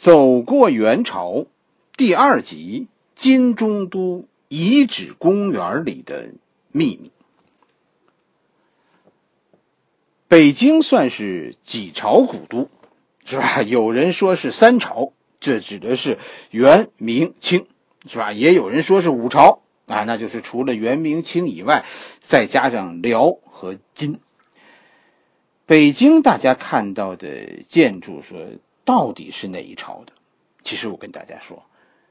走过元朝第二集《金中都遗址公园》里的秘密。北京算是几朝古都，是吧？有人说是三朝，这指的是元、明、清，是吧？也有人说是五朝啊，那就是除了元、明、清以外，再加上辽和金。北京大家看到的建筑，说到底是哪一朝的？其实我跟大家说，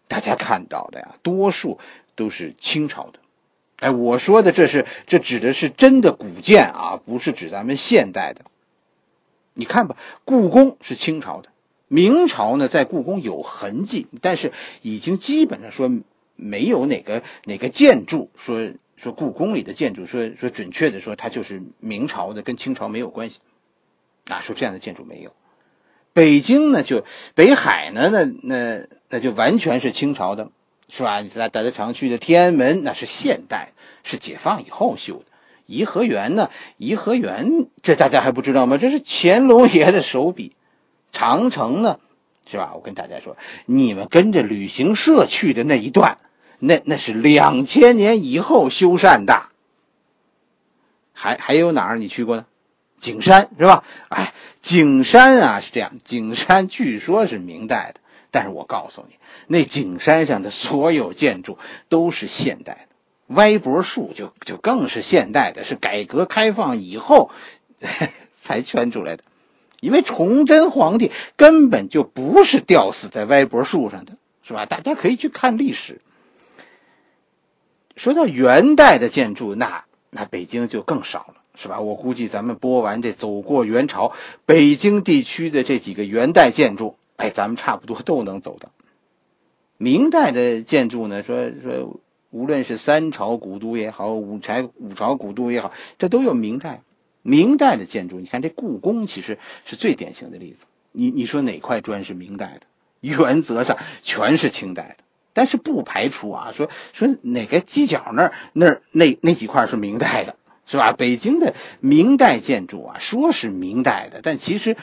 大家看到的呀，多数都是清朝的。哎，我说的这是这指的是真的古建啊，不是指咱们现代的。你看吧，故宫是清朝的，明朝呢在故宫有痕迹，但是已经基本上说没有哪个哪个建筑说说故宫里的建筑说说准确的说它就是明朝的，跟清朝没有关系啊，说这样的建筑没有。北京呢就北海呢那那那就完全是清朝的。是吧？大大家常去的天安门，那是现代，是解放以后修的。颐和园呢？颐和园这大家还不知道吗？这是乾隆爷的手笔。长城呢？是吧？我跟大家说，你们跟着旅行社去的那一段，那那是两千年以后修缮的。还还有哪儿你去过呢？景山是吧？哎，景山啊是这样，景山据说是明代的。但是我告诉你，那景山上的所有建筑都是现代的，歪脖树就就更是现代的，是改革开放以后 才圈出来的。因为崇祯皇帝根本就不是吊死在歪脖树上的，是吧？大家可以去看历史。说到元代的建筑，那那北京就更少了，是吧？我估计咱们播完这走过元朝，北京地区的这几个元代建筑。哎，咱们差不多都能走到。明代的建筑呢，说说，无论是三朝古都也好，五朝五朝古都也好，这都有明代。明代的建筑，你看这故宫其实是最典型的例子。你你说哪块砖是明代的？原则上全是清代的，但是不排除啊，说说哪个犄角那儿那儿那那几块是明代的。是吧？北京的明代建筑啊，说是明代的，但其实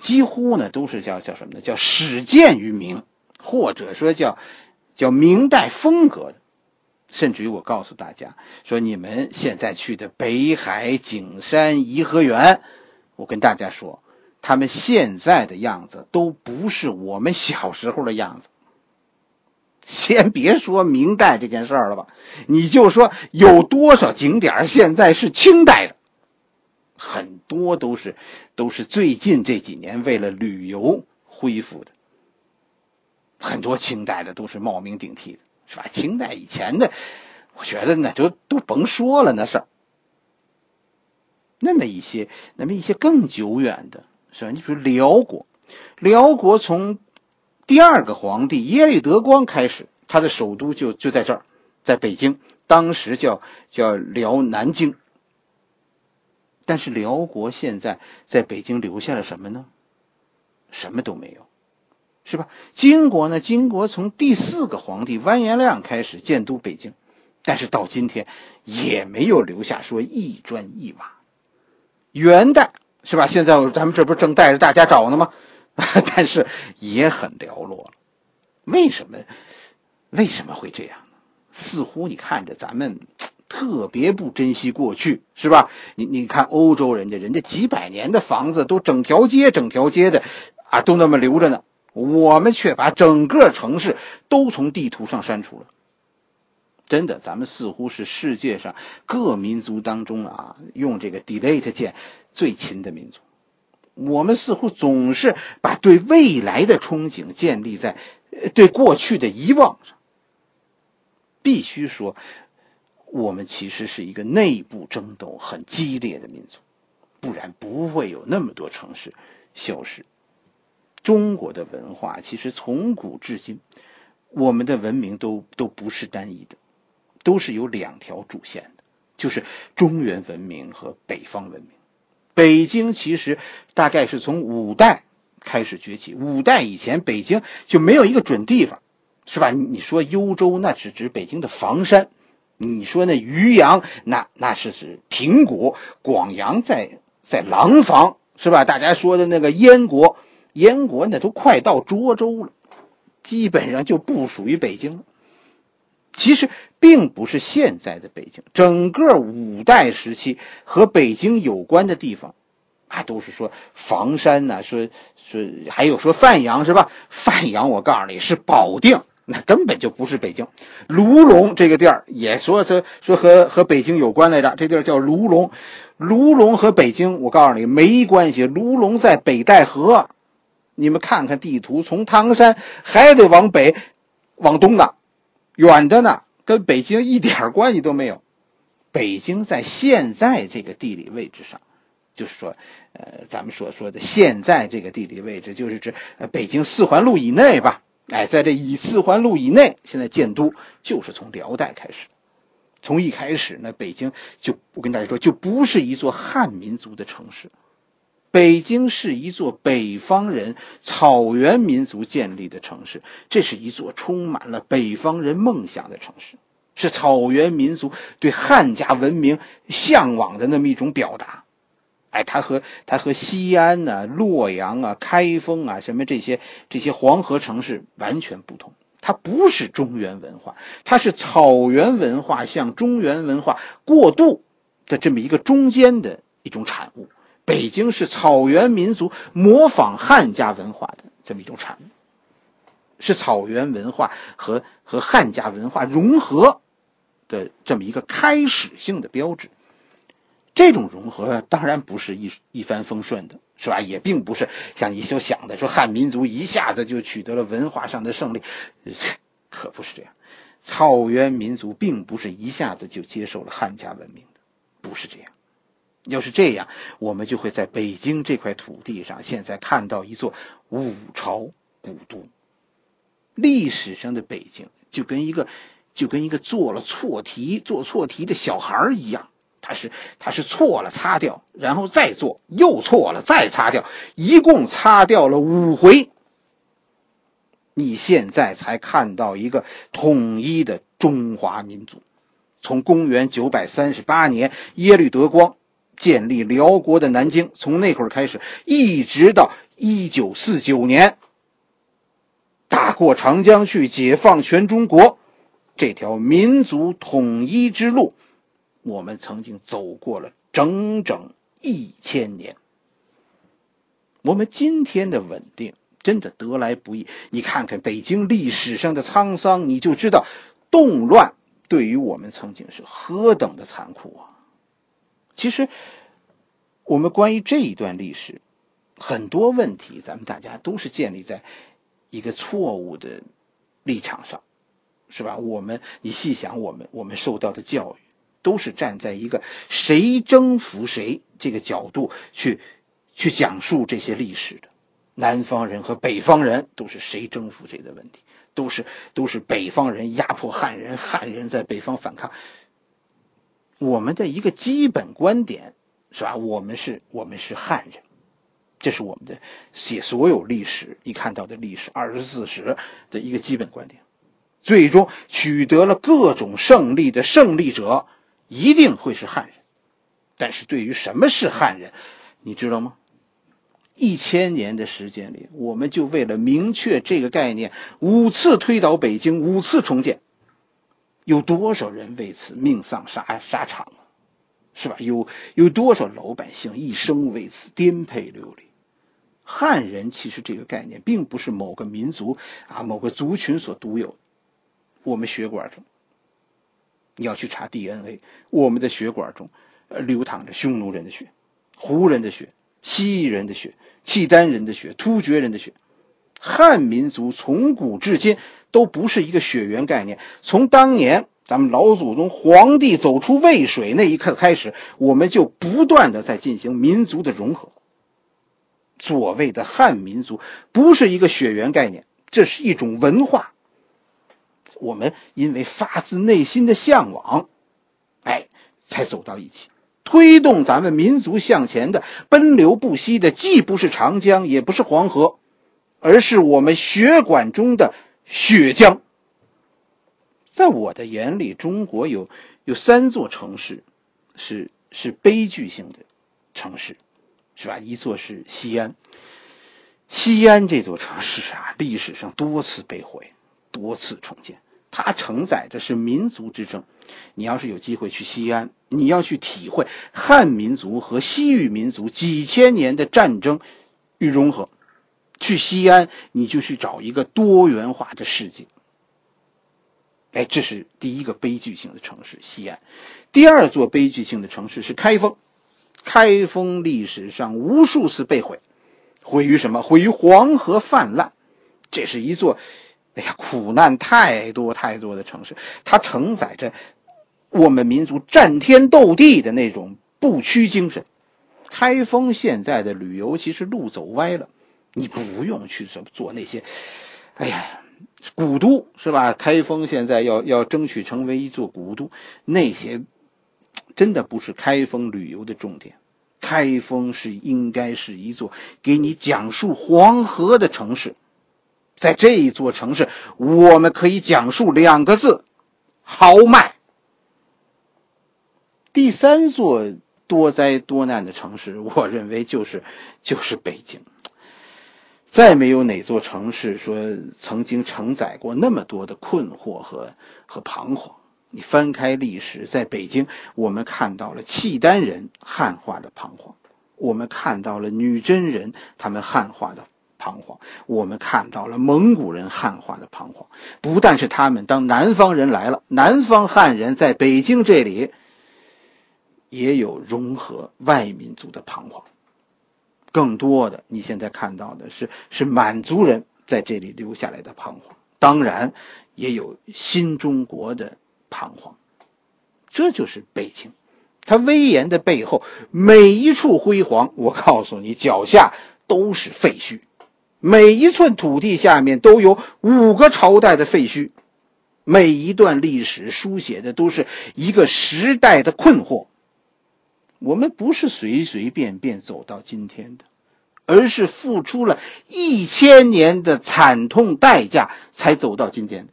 几乎呢都是叫叫什么呢？叫始建于明，或者说叫叫明代风格的。甚至于我告诉大家说，你们现在去的北海、景山、颐和园，我跟大家说，他们现在的样子都不是我们小时候的样子。先别说明代这件事儿了吧，你就说有多少景点现在是清代的，很多都是都是最近这几年为了旅游恢复的，很多清代的都是冒名顶替的，是吧？清代以前的，我觉得那就都甭说了，那事儿。那么一些，那么一些更久远的，是吧？你比如辽国，辽国从。第二个皇帝耶律德光开始，他的首都就就在这儿，在北京，当时叫叫辽南京。但是辽国现在在北京留下了什么呢？什么都没有，是吧？金国呢？金国从第四个皇帝完颜亮开始建都北京，但是到今天也没有留下说一砖一瓦。元代是吧？现在咱们这不正带着大家找呢吗？但是也很寥落了，为什么？为什么会这样呢？似乎你看着咱们特别不珍惜过去，是吧？你你看欧洲人家，人家几百年的房子都整条街整条街的啊，都那么留着呢。我们却把整个城市都从地图上删除了。真的，咱们似乎是世界上各民族当中啊，用这个 delete 键最勤的民族。我们似乎总是把对未来的憧憬建立在对过去的遗忘上。必须说，我们其实是一个内部争斗很激烈的民族，不然不会有那么多城市消失。中国的文化其实从古至今，我们的文明都都不是单一的，都是有两条主线的，就是中原文明和北方文明。北京其实大概是从五代开始崛起。五代以前，北京就没有一个准地方，是吧？你说幽州，那是指北京的房山；你说那渔阳，那那是指平谷；广阳在在廊坊，是吧？大家说的那个燕国，燕国那都快到涿州了，基本上就不属于北京了。其实并不是现在的北京，整个五代时期和北京有关的地方，啊，都是说房山呐，说说还有说范阳是吧？范阳，我告诉你是保定，那根本就不是北京。卢龙这个地儿也说说说和和北京有关来着，这地儿叫卢龙。卢龙和北京，我告诉你没关系。卢龙在北戴河，你们看看地图，从唐山还得往北，往东的。远着呢，跟北京一点关系都没有。北京在现在这个地理位置上，就是说，呃，咱们所说的现在这个地理位置，就是指北京四环路以内吧？哎，在这以四环路以内，现在建都就是从辽代开始。从一开始呢，北京就我跟大家说，就不是一座汉民族的城市。北京是一座北方人草原民族建立的城市，这是一座充满了北方人梦想的城市，是草原民族对汉家文明向往的那么一种表达。哎，它和它和西安呐、洛阳啊、开封啊什么这些这些黄河城市完全不同。它不是中原文化，它是草原文化向中原文化过渡的这么一个中间的一种产物。北京是草原民族模仿汉家文化的这么一种产物，是草原文化和和汉家文化融合的这么一个开始性的标志。这种融合当然不是一一帆风顺的，是吧？也并不是像你所想的，说汉民族一下子就取得了文化上的胜利，可不是这样。草原民族并不是一下子就接受了汉家文明的，不是这样。要是这样，我们就会在北京这块土地上，现在看到一座五朝古都。历史上的北京就跟一个，就跟一个做了错题、做错题的小孩一样，他是他是错了擦掉，然后再做，又错了再擦掉，一共擦掉了五回。你现在才看到一个统一的中华民族，从公元九百三十八年耶律德光。建立辽国的南京，从那会儿开始，一直到一九四九年，打过长江去，解放全中国，这条民族统一之路，我们曾经走过了整整一千年。我们今天的稳定真的得来不易。你看看北京历史上的沧桑，你就知道动乱对于我们曾经是何等的残酷啊！其实，我们关于这一段历史，很多问题，咱们大家都是建立在一个错误的立场上，是吧？我们你细想，我们我们受到的教育，都是站在一个谁征服谁这个角度去去讲述这些历史的。南方人和北方人都是谁征服谁的问题，都是都是北方人压迫汉人，汉人在北方反抗。我们的一个基本观点是吧？我们是，我们是汉人，这是我们的写所有历史一看到的历史二十四史的一个基本观点。最终取得了各种胜利的胜利者一定会是汉人。但是对于什么是汉人，你知道吗？一千年的时间里，我们就为了明确这个概念，五次推倒北京，五次重建。有多少人为此命丧沙沙场啊？是吧？有有多少老百姓一生为此颠沛流离？汉人其实这个概念并不是某个民族啊、某个族群所独有。我们血管中，你要去查 DNA，我们的血管中，呃，流淌着匈奴人的血、胡人的血、蜥蜴人的血、契丹人的血、突厥人的血。汉民族从古至今。都不是一个血缘概念。从当年咱们老祖宗皇帝走出渭水那一刻开始，我们就不断的在进行民族的融合。所谓的汉民族不是一个血缘概念，这是一种文化。我们因为发自内心的向往，哎，才走到一起，推动咱们民族向前的奔流不息的，既不是长江，也不是黄河，而是我们血管中的。血浆，在我的眼里，中国有有三座城市，是是悲剧性的城市，是吧？一座是西安，西安这座城市啊，历史上多次被毁，多次重建，它承载着是民族之争。你要是有机会去西安，你要去体会汉民族和西域民族几千年的战争与融合。去西安，你就去找一个多元化的世界。哎，这是第一个悲剧性的城市——西安。第二座悲剧性的城市是开封。开封历史上无数次被毁，毁于什么？毁于黄河泛滥。这是一座，哎呀，苦难太多太多的城市。它承载着我们民族战天斗地的那种不屈精神。开封现在的旅游其实路走歪了，你不用去做做那些，哎呀，古都是吧？开封现在要要争取成为一座古都，那些。真的不是开封旅游的重点，开封是应该是一座给你讲述黄河的城市，在这一座城市，我们可以讲述两个字：豪迈。第三座多灾多难的城市，我认为就是就是北京。再没有哪座城市说曾经承载过那么多的困惑和和彷徨。你翻开历史，在北京，我们看到了契丹人汉化的彷徨，我们看到了女真人他们汉化的彷徨，我们看到了蒙古人汉化的彷徨。不但是他们，当南方人来了，南方汉人在北京这里也有融合外民族的彷徨。更多的，你现在看到的是是满族人在这里留下来的彷徨，当然也有新中国的。彷徨，这就是北京，它威严的背后，每一处辉煌，我告诉你，脚下都是废墟，每一寸土地下面都有五个朝代的废墟，每一段历史书写的都是一个时代的困惑。我们不是随随便便走到今天的，而是付出了一千年的惨痛代价才走到今天的。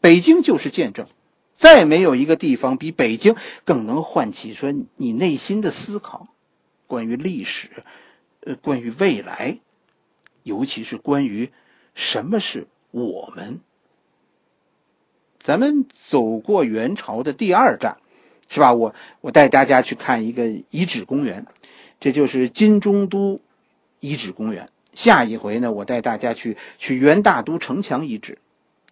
北京就是见证。再没有一个地方比北京更能唤起说你内心的思考，关于历史，呃，关于未来，尤其是关于什么是我们。咱们走过元朝的第二站，是吧？我我带大家去看一个遗址公园，这就是金中都遗址公园。下一回呢，我带大家去去元大都城墙遗址。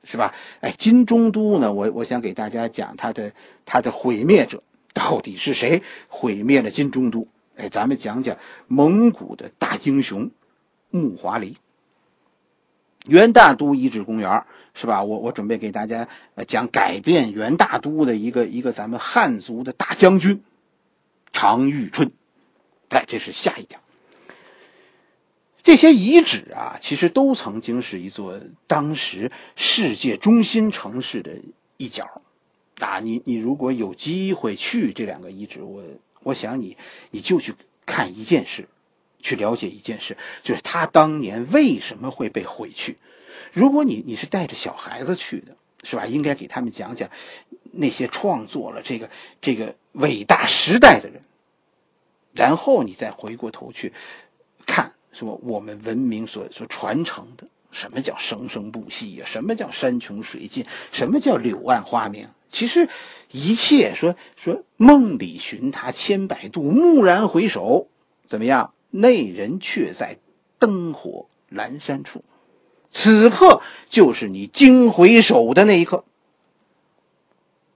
是吧？哎，金中都呢？我我想给大家讲他的他的毁灭者到底是谁毁灭了金中都？哎，咱们讲讲蒙古的大英雄木华黎。元大都遗址公园是吧？我我准备给大家讲改变元大都的一个一个咱们汉族的大将军常遇春。哎，这是下一讲。这些遗址啊，其实都曾经是一座当时世界中心城市的一角，啊，你你如果有机会去这两个遗址，我我想你你就去看一件事，去了解一件事，就是他当年为什么会被毁去。如果你你是带着小孩子去的，是吧？应该给他们讲讲那些创作了这个这个伟大时代的人，然后你再回过头去看。说我们文明所所传承的，什么叫生生不息呀？什么叫山穷水尽？什么叫柳暗花明？其实，一切说说梦里寻他千百度，蓦然回首，怎么样？那人却在灯火阑珊处。此刻就是你惊回首的那一刻。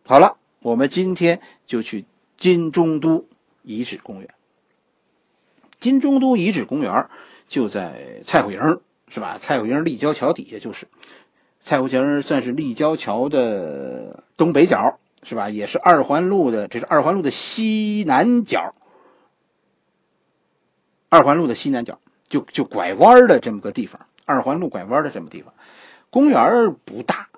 好了，我们今天就去金中都遗址公园。金中都遗址公园就在蔡虎营，是吧？蔡虎营立交桥底下就是，蔡虎营算是立交桥的东北角，是吧？也是二环路的，这是二环路的西南角。二环路的西南角，就就拐弯的这么个地方，二环路拐弯的这么地方，公园不大，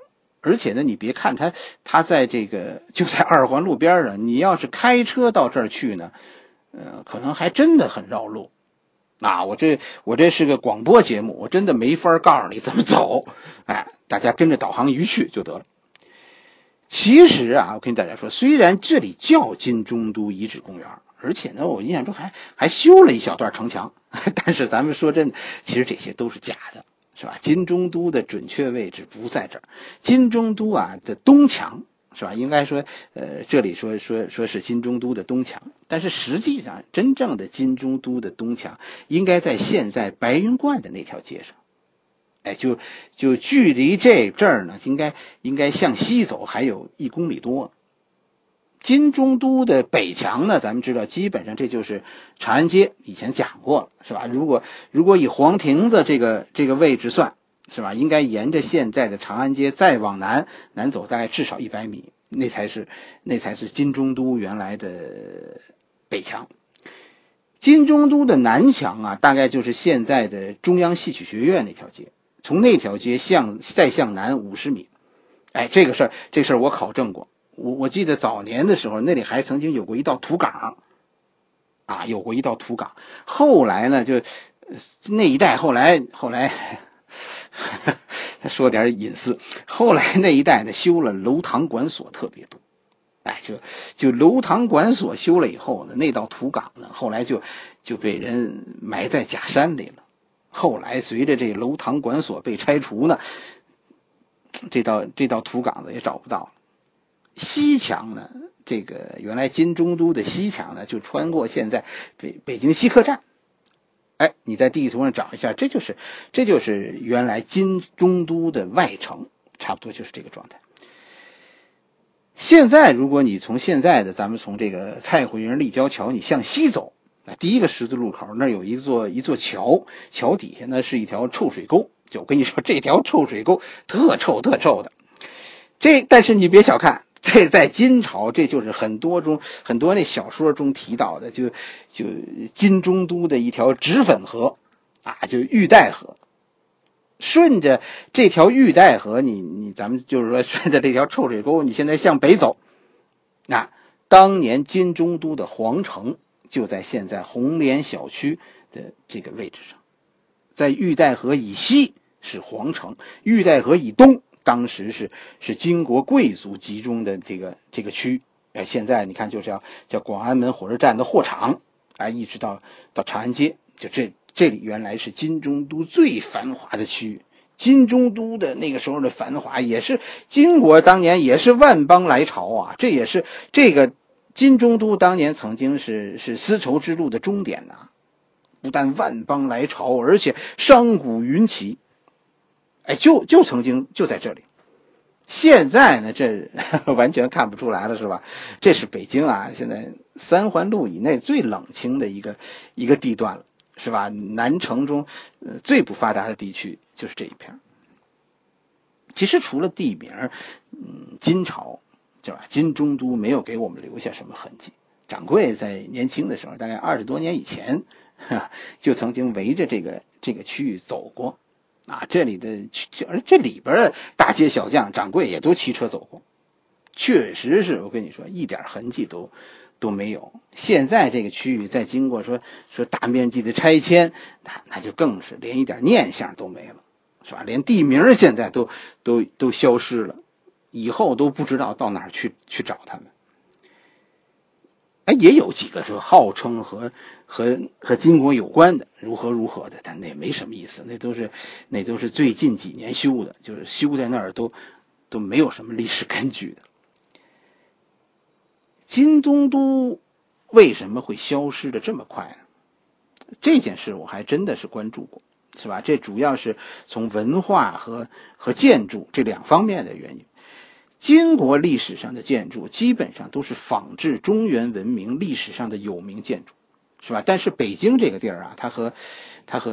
而且呢，你别看它，它在这个就在二环路边上，你要是开车到这儿去呢。呃，可能还真的很绕路，啊，我这我这是个广播节目，我真的没法告诉你怎么走，哎，大家跟着导航仪去就得了。其实啊，我跟大家说，虽然这里叫金中都遗址公园，而且呢，我印象中还还修了一小段城墙。但是咱们说真的，其实这些都是假的，是吧？金中都的准确位置不在这儿，金中都啊的东墙。是吧？应该说，呃，这里说说说是金中都的东墙，但是实际上，真正的金中都的东墙应该在现在白云观的那条街上。哎，就就距离这这儿呢，应该应该向西走还有一公里多。金中都的北墙呢，咱们知道，基本上这就是长安街，以前讲过了，是吧？如果如果以黄亭子这个这个位置算。是吧？应该沿着现在的长安街再往南南走，大概至少一百米，那才是那才是金中都原来的北墙。金中都的南墙啊，大概就是现在的中央戏曲学院那条街。从那条街向再向南五十米，哎，这个事儿这事儿我考证过。我我记得早年的时候，那里还曾经有过一道土岗，啊，有过一道土岗。后来呢，就那一带后来后来。说点隐私。后来那一带呢，修了楼堂馆所特别多，哎，就就楼堂馆所修了以后呢，那道土岗呢，后来就就被人埋在假山里了。后来随着这楼堂馆所被拆除呢，这道这道土岗子也找不到了。西墙呢，这个原来金中都的西墙呢，就穿过现在北北京西客站。哎，你在地图上找一下，这就是，这就是原来金中都的外城，差不多就是这个状态。现在，如果你从现在的咱们从这个蔡胡营立交桥，你向西走，啊，第一个十字路口那有一座一座桥，桥底下呢是一条臭水沟。就我跟你说，这条臭水沟特臭特臭的。这，但是你别小看。这在金朝，这就是很多中很多那小说中提到的，就就金中都的一条脂粉河，啊，就玉带河。顺着这条玉带河，你你咱们就是说顺着这条臭水沟，你现在向北走，那当年金中都的皇城就在现在红莲小区的这个位置上，在玉带河以西是皇城，玉带河以东。当时是是金国贵族集中的这个这个区，哎，现在你看就是叫叫广安门火车站的货场，哎，一直到到长安街，就这这里原来是金中都最繁华的区域。金中都的那个时候的繁华，也是金国当年也是万邦来朝啊，这也是这个金中都当年曾经是是丝绸之路的终点呐，不但万邦来朝，而且商贾云集。哎，就就曾经就在这里，现在呢，这 完全看不出来了，是吧？这是北京啊，现在三环路以内最冷清的一个一个地段了，是吧？南城中，呃，最不发达的地区就是这一片。其实除了地名，嗯，金朝，对吧？金中都没有给我们留下什么痕迹。掌柜在年轻的时候，大概二十多年以前，就曾经围着这个这个区域走过。啊，这里的而这里边的大街小巷，掌柜也都骑车走过，确实是我跟你说，一点痕迹都都没有。现在这个区域再经过说说大面积的拆迁，那那就更是连一点念想都没了，是吧？连地名现在都都都消失了，以后都不知道到哪儿去去找他们。哎，也有几个说号称和和和金国有关的，如何如何的，但那没什么意思，那都是那都是最近几年修的，就是修在那儿都都没有什么历史根据的。金中都为什么会消失的这么快呢？这件事我还真的是关注过，是吧？这主要是从文化和和建筑这两方面的原因。金国历史上的建筑基本上都是仿制中原文明历史上的有名建筑，是吧？但是北京这个地儿啊，它和它和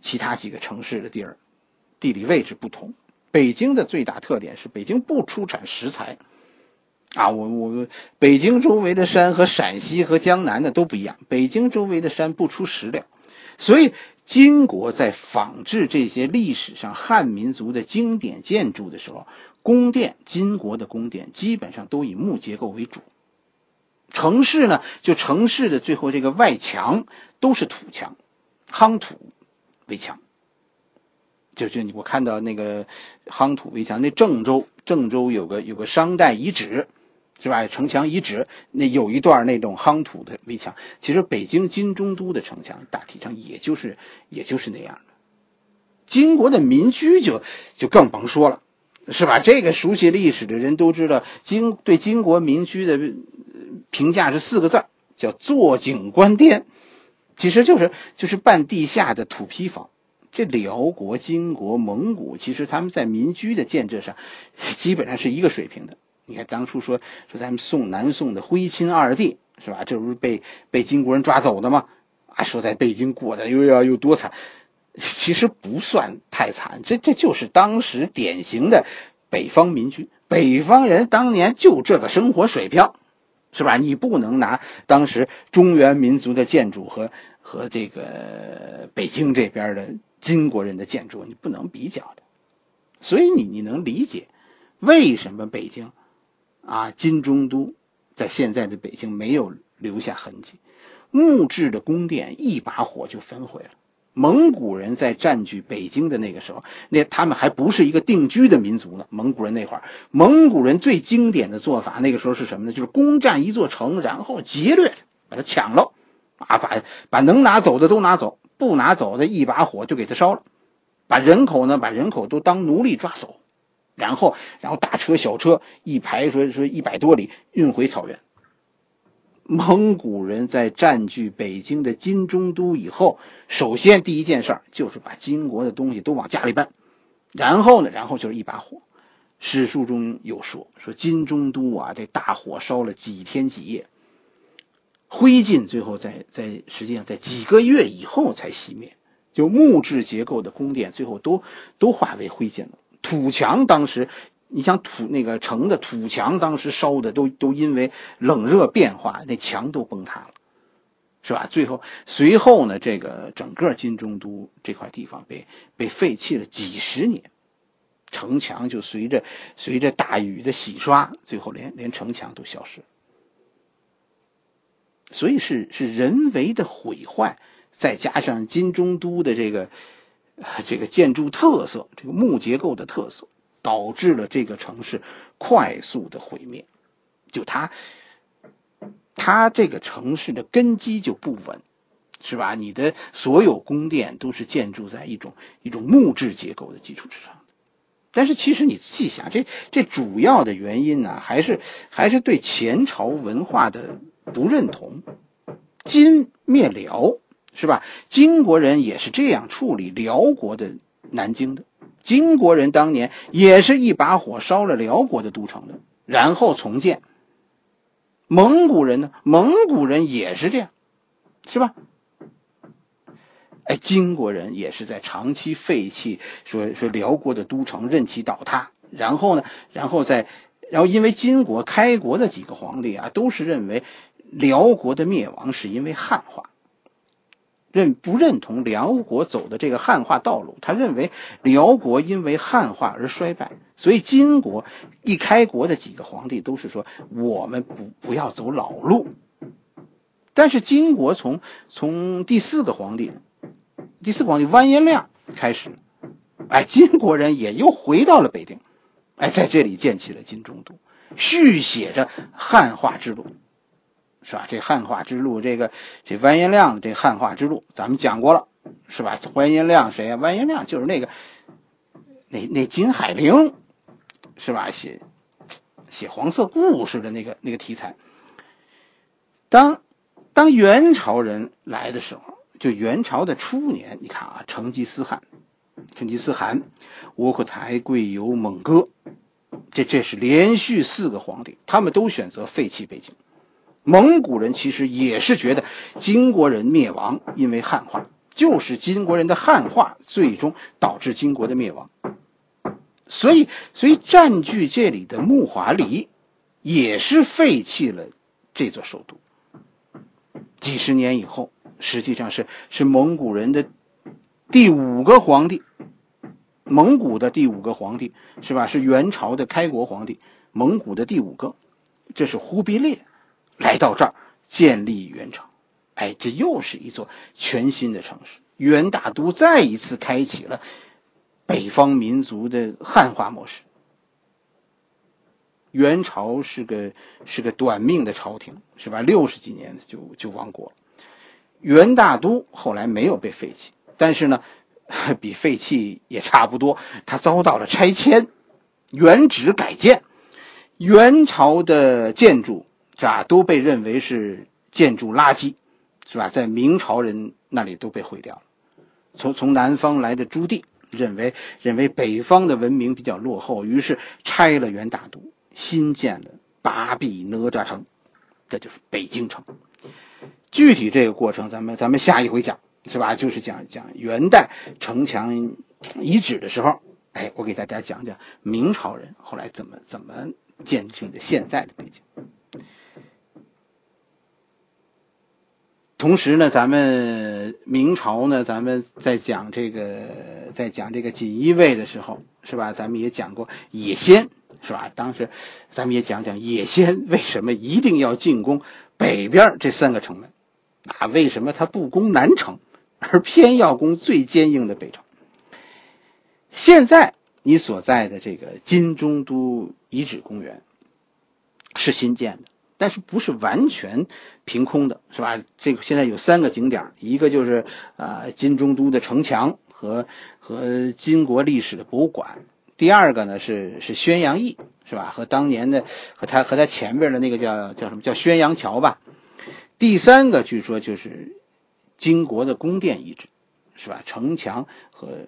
其他几个城市的地儿地理位置不同。北京的最大特点是北京不出产石材，啊，我我北京周围的山和陕西和江南的都不一样，北京周围的山不出石料，所以金国在仿制这些历史上汉民族的经典建筑的时候。宫殿，金国的宫殿基本上都以木结构为主。城市呢，就城市的最后这个外墙都是土墙，夯土围墙。就就你我看到那个夯土围墙，那郑州，郑州有个有个商代遗址，是吧？城墙遗址那有一段那种夯土的围墙，其实北京金中都的城墙大体上也就是也就是那样的。金国的民居就就更甭说了，是吧？这个熟悉历史的人都知道，金对金国民居的评价是四个字叫“坐井观天”，其实就是就是半地下的土坯房。这辽国、金国、蒙古，其实他们在民居的建设上，基本上是一个水平的。你看当初说说咱们宋南宋的徽钦二帝是吧？这不是被被金国人抓走的吗？啊，说在北京过的又要有多惨，其实不算太惨。这这就是当时典型的北方民居，北方人当年就这个生活水平，是吧？你不能拿当时中原民族的建筑和和这个北京这边的。金国人的建筑你不能比较的，所以你你能理解为什么北京啊金中都在现在的北京没有留下痕迹，木质的宫殿一把火就焚毁了。蒙古人在占据北京的那个时候，那他们还不是一个定居的民族呢。蒙古人那会儿，蒙古人最经典的做法，那个时候是什么呢？就是攻占一座城，然后劫掠把它抢了，啊，把把能拿走的都拿走。不拿走的一把火就给他烧了，把人口呢，把人口都当奴隶抓走，然后，然后大车小车一排，说说一百多里运回草原。蒙古人在占据北京的金中都以后，首先第一件事儿就是把金国的东西都往家里搬，然后呢，然后就是一把火。史书中有说，说金中都啊，这大火烧了几天几夜。灰烬最后在在实际上在几个月以后才熄灭，就木质结构的宫殿最后都都化为灰烬了。土墙当时，你像土那个城的土墙，当时烧的都都因为冷热变化，那墙都崩塌了，是吧？最后随后呢，这个整个金中都这块地方被被废弃了几十年，城墙就随着随着大雨的洗刷，最后连连城墙都消失。所以是是人为的毁坏，再加上金中都的这个这个建筑特色，这个木结构的特色，导致了这个城市快速的毁灭。就它，它这个城市的根基就不稳，是吧？你的所有宫殿都是建筑在一种一种木质结构的基础之上。但是其实你细想，这这主要的原因呢，还是还是对前朝文化的。不认同，金灭辽是吧？金国人也是这样处理辽国的南京的。金国人当年也是一把火烧了辽国的都城的，然后重建。蒙古人呢？蒙古人也是这样，是吧？哎，金国人也是在长期废弃，说说辽国的都城，任其倒塌。然后呢？然后再，然后因为金国开国的几个皇帝啊，都是认为。辽国的灭亡是因为汉化，认不认同辽国走的这个汉化道路？他认为辽国因为汉化而衰败，所以金国一开国的几个皇帝都是说我们不不要走老路。但是金国从从第四个皇帝，第四皇帝完颜亮开始，哎，金国人也又回到了北京，哎，在这里建起了金中都，续写着汉化之路。是吧？这汉化之路，这个这完颜亮这汉化之路，咱们讲过了，是吧？完颜亮谁呀？完颜亮就是那个那那金海陵，是吧？写写黄色故事的那个那个题材。当当元朝人来的时候，就元朝的初年，你看啊，成吉思汗、成吉思汗、窝阔台、贵由、蒙哥，这这是连续四个皇帝，他们都选择废弃北京。蒙古人其实也是觉得金国人灭亡，因为汉化，就是金国人的汉化最终导致金国的灭亡。所以，所以占据这里的木华黎，也是废弃了这座首都。几十年以后，实际上是是蒙古人的第五个皇帝，蒙古的第五个皇帝是吧？是元朝的开国皇帝，蒙古的第五个，这是忽必烈。来到这儿建立元朝，哎，这又是一座全新的城市。元大都再一次开启了北方民族的汉化模式。元朝是个是个短命的朝廷，是吧？六十几年就就亡国。元大都后来没有被废弃，但是呢，比废弃也差不多，它遭到了拆迁、原址改建。元朝的建筑，是吧？都被认为是建筑垃圾，是吧？在明朝人那里都被毁掉了。从从南方来的朱棣认为认为北方的文明比较落后，于是拆了元大都，新建了八臂哪吒城，这就是北京城。具体这个过程，咱们咱们下一回讲，是吧？就是讲讲元代城墙遗址的时候，哎，我给大家讲讲明朝人后来怎么怎么建成的现在的北京。同时呢，咱们明朝呢，咱们在讲这个，在讲这个锦衣卫的时候，是吧？咱们也讲过野仙，是吧？当时，咱们也讲讲野仙为什么一定要进攻北边这三个城门，啊，为什么他不攻南城，而偏要攻最坚硬的北城？现在你所在的这个金中都遗址公园是新建的。但是不是完全凭空的，是吧？这个现在有三个景点，一个就是啊金中都的城墙和和金国历史的博物馆，第二个呢是是宣阳驿，是吧？和当年的和他和他前边的那个叫叫什么叫宣阳桥吧？第三个据说就是金国的宫殿遗址，是吧？城墙和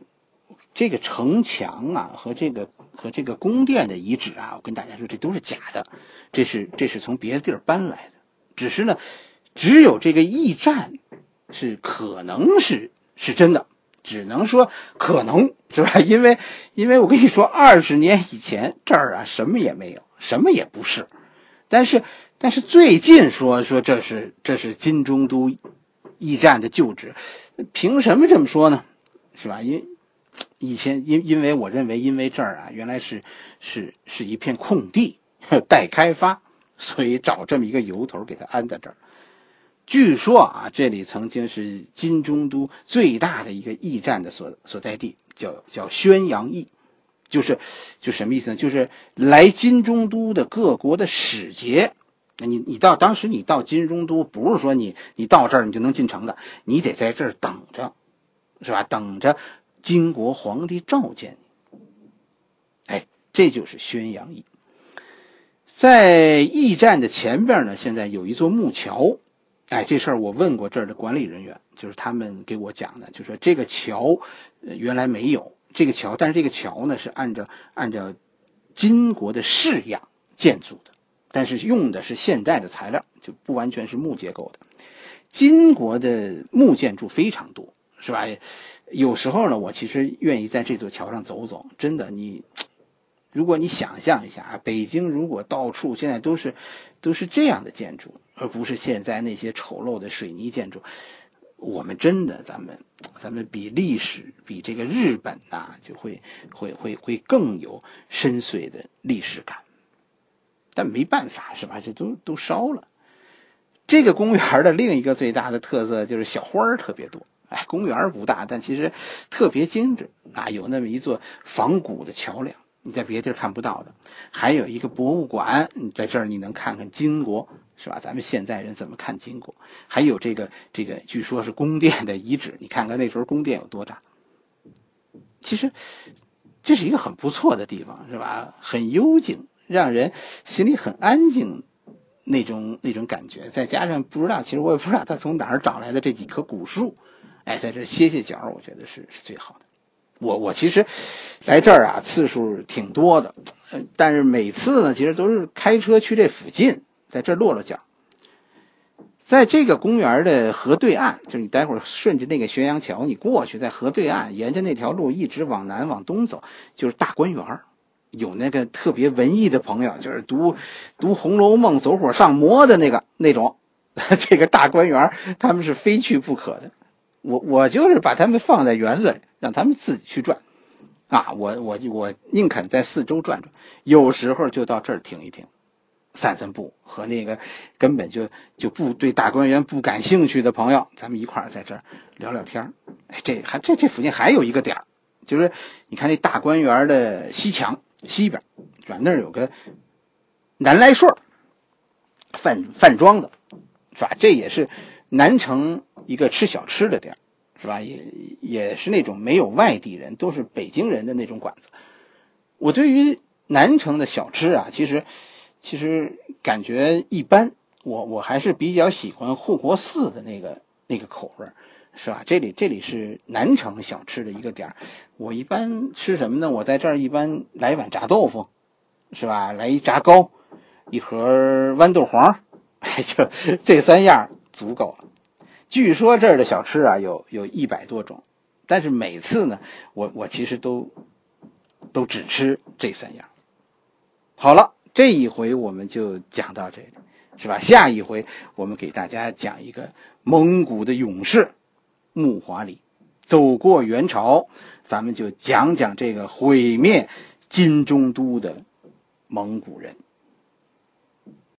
这个城墙啊和这个。和这个宫殿的遗址啊，我跟大家说，这都是假的，这是这是从别的地儿搬来的。只是呢，只有这个驿站是可能是是真的，只能说可能是吧？因为因为我跟你说，二十年以前这儿啊什么也没有，什么也不是。但是但是最近说说这是这是金中都驿站的旧址，凭什么这么说呢？是吧？因以前因因为我认为，因为这儿啊原来是是是一片空地待开发，所以找这么一个由头给它安在这儿。据说啊，这里曾经是金中都最大的一个驿站的所所在地，叫叫宣阳驿，就是就什么意思呢？就是来金中都的各国的使节，那你你到当时你到金中都，不是说你你到这儿你就能进城的，你得在这儿等着，是吧？等着。金国皇帝召见你，哎，这就是宣阳驿。在驿站的前边呢，现在有一座木桥，哎，这事儿我问过这儿的管理人员，就是他们给我讲的，就说这个桥原来没有这个桥，但是这个桥呢是按照按照金国的式样建筑的，但是用的是现代的材料，就不完全是木结构的。金国的木建筑非常多，是吧？有时候呢，我其实愿意在这座桥上走走。真的，你如果你想象一下啊，北京如果到处现在都是都是这样的建筑，而不是现在那些丑陋的水泥建筑，我们真的咱们咱们比历史比这个日本呐，就会会会会更有深邃的历史感。但没办法，是吧？这都都烧了。这个公园的另一个最大的特色就是小花儿特别多。哎，公园不大，但其实特别精致啊！有那么一座仿古的桥梁，你在别地儿看不到的；还有一个博物馆，你在这儿你能看看金国，是吧？咱们现在人怎么看金国？还有这个这个，据说是宫殿的遗址，你看看那时候宫殿有多大。其实这是一个很不错的地方，是吧？很幽静，让人心里很安静，那种那种感觉。再加上不知道，其实我也不知道他从哪儿找来的这几棵古树。哎，在这歇歇脚，我觉得是是最好的。我我其实来这儿啊次数挺多的，但是每次呢，其实都是开车去这附近，在这落落脚。在这个公园的河对岸，就是你待会儿顺着那个悬崖桥，你过去，在河对岸沿着那条路一直往南往东走，就是大观园。有那个特别文艺的朋友，就是读读《红楼梦》走火上魔的那个那种，这个大观园他们是非去不可的。我我就是把他们放在园子里，让他们自己去转，啊，我我我宁肯在四周转转，有时候就到这儿停一停，散散步，和那个根本就就不对大观园不感兴趣的朋友，咱们一块儿在这儿聊聊天哎，这还这这附近还有一个点儿，就是你看那大观园的西墙西边，转那儿有个南来顺饭饭庄的，是吧？这也是南城一个吃小吃的地儿，是吧？也也是那种没有外地人，都是北京人的那种馆子。我对于南城的小吃啊，其实其实感觉一般。我我还是比较喜欢护国寺的那个那个口味是吧？这里这里是南城小吃的一个点儿。我一般吃什么呢？我在这儿一般来碗炸豆腐，是吧？来一炸糕，一盒豌豆黄，就这三样足够了。据说这儿的小吃啊，有有一百多种，但是每次呢，我我其实都都只吃这三样。好了，这一回我们就讲到这里。是吧？下一回我们给大家讲一个蒙古的勇士木华里，走过元朝，咱们就讲讲这个毁灭金中都的蒙古人。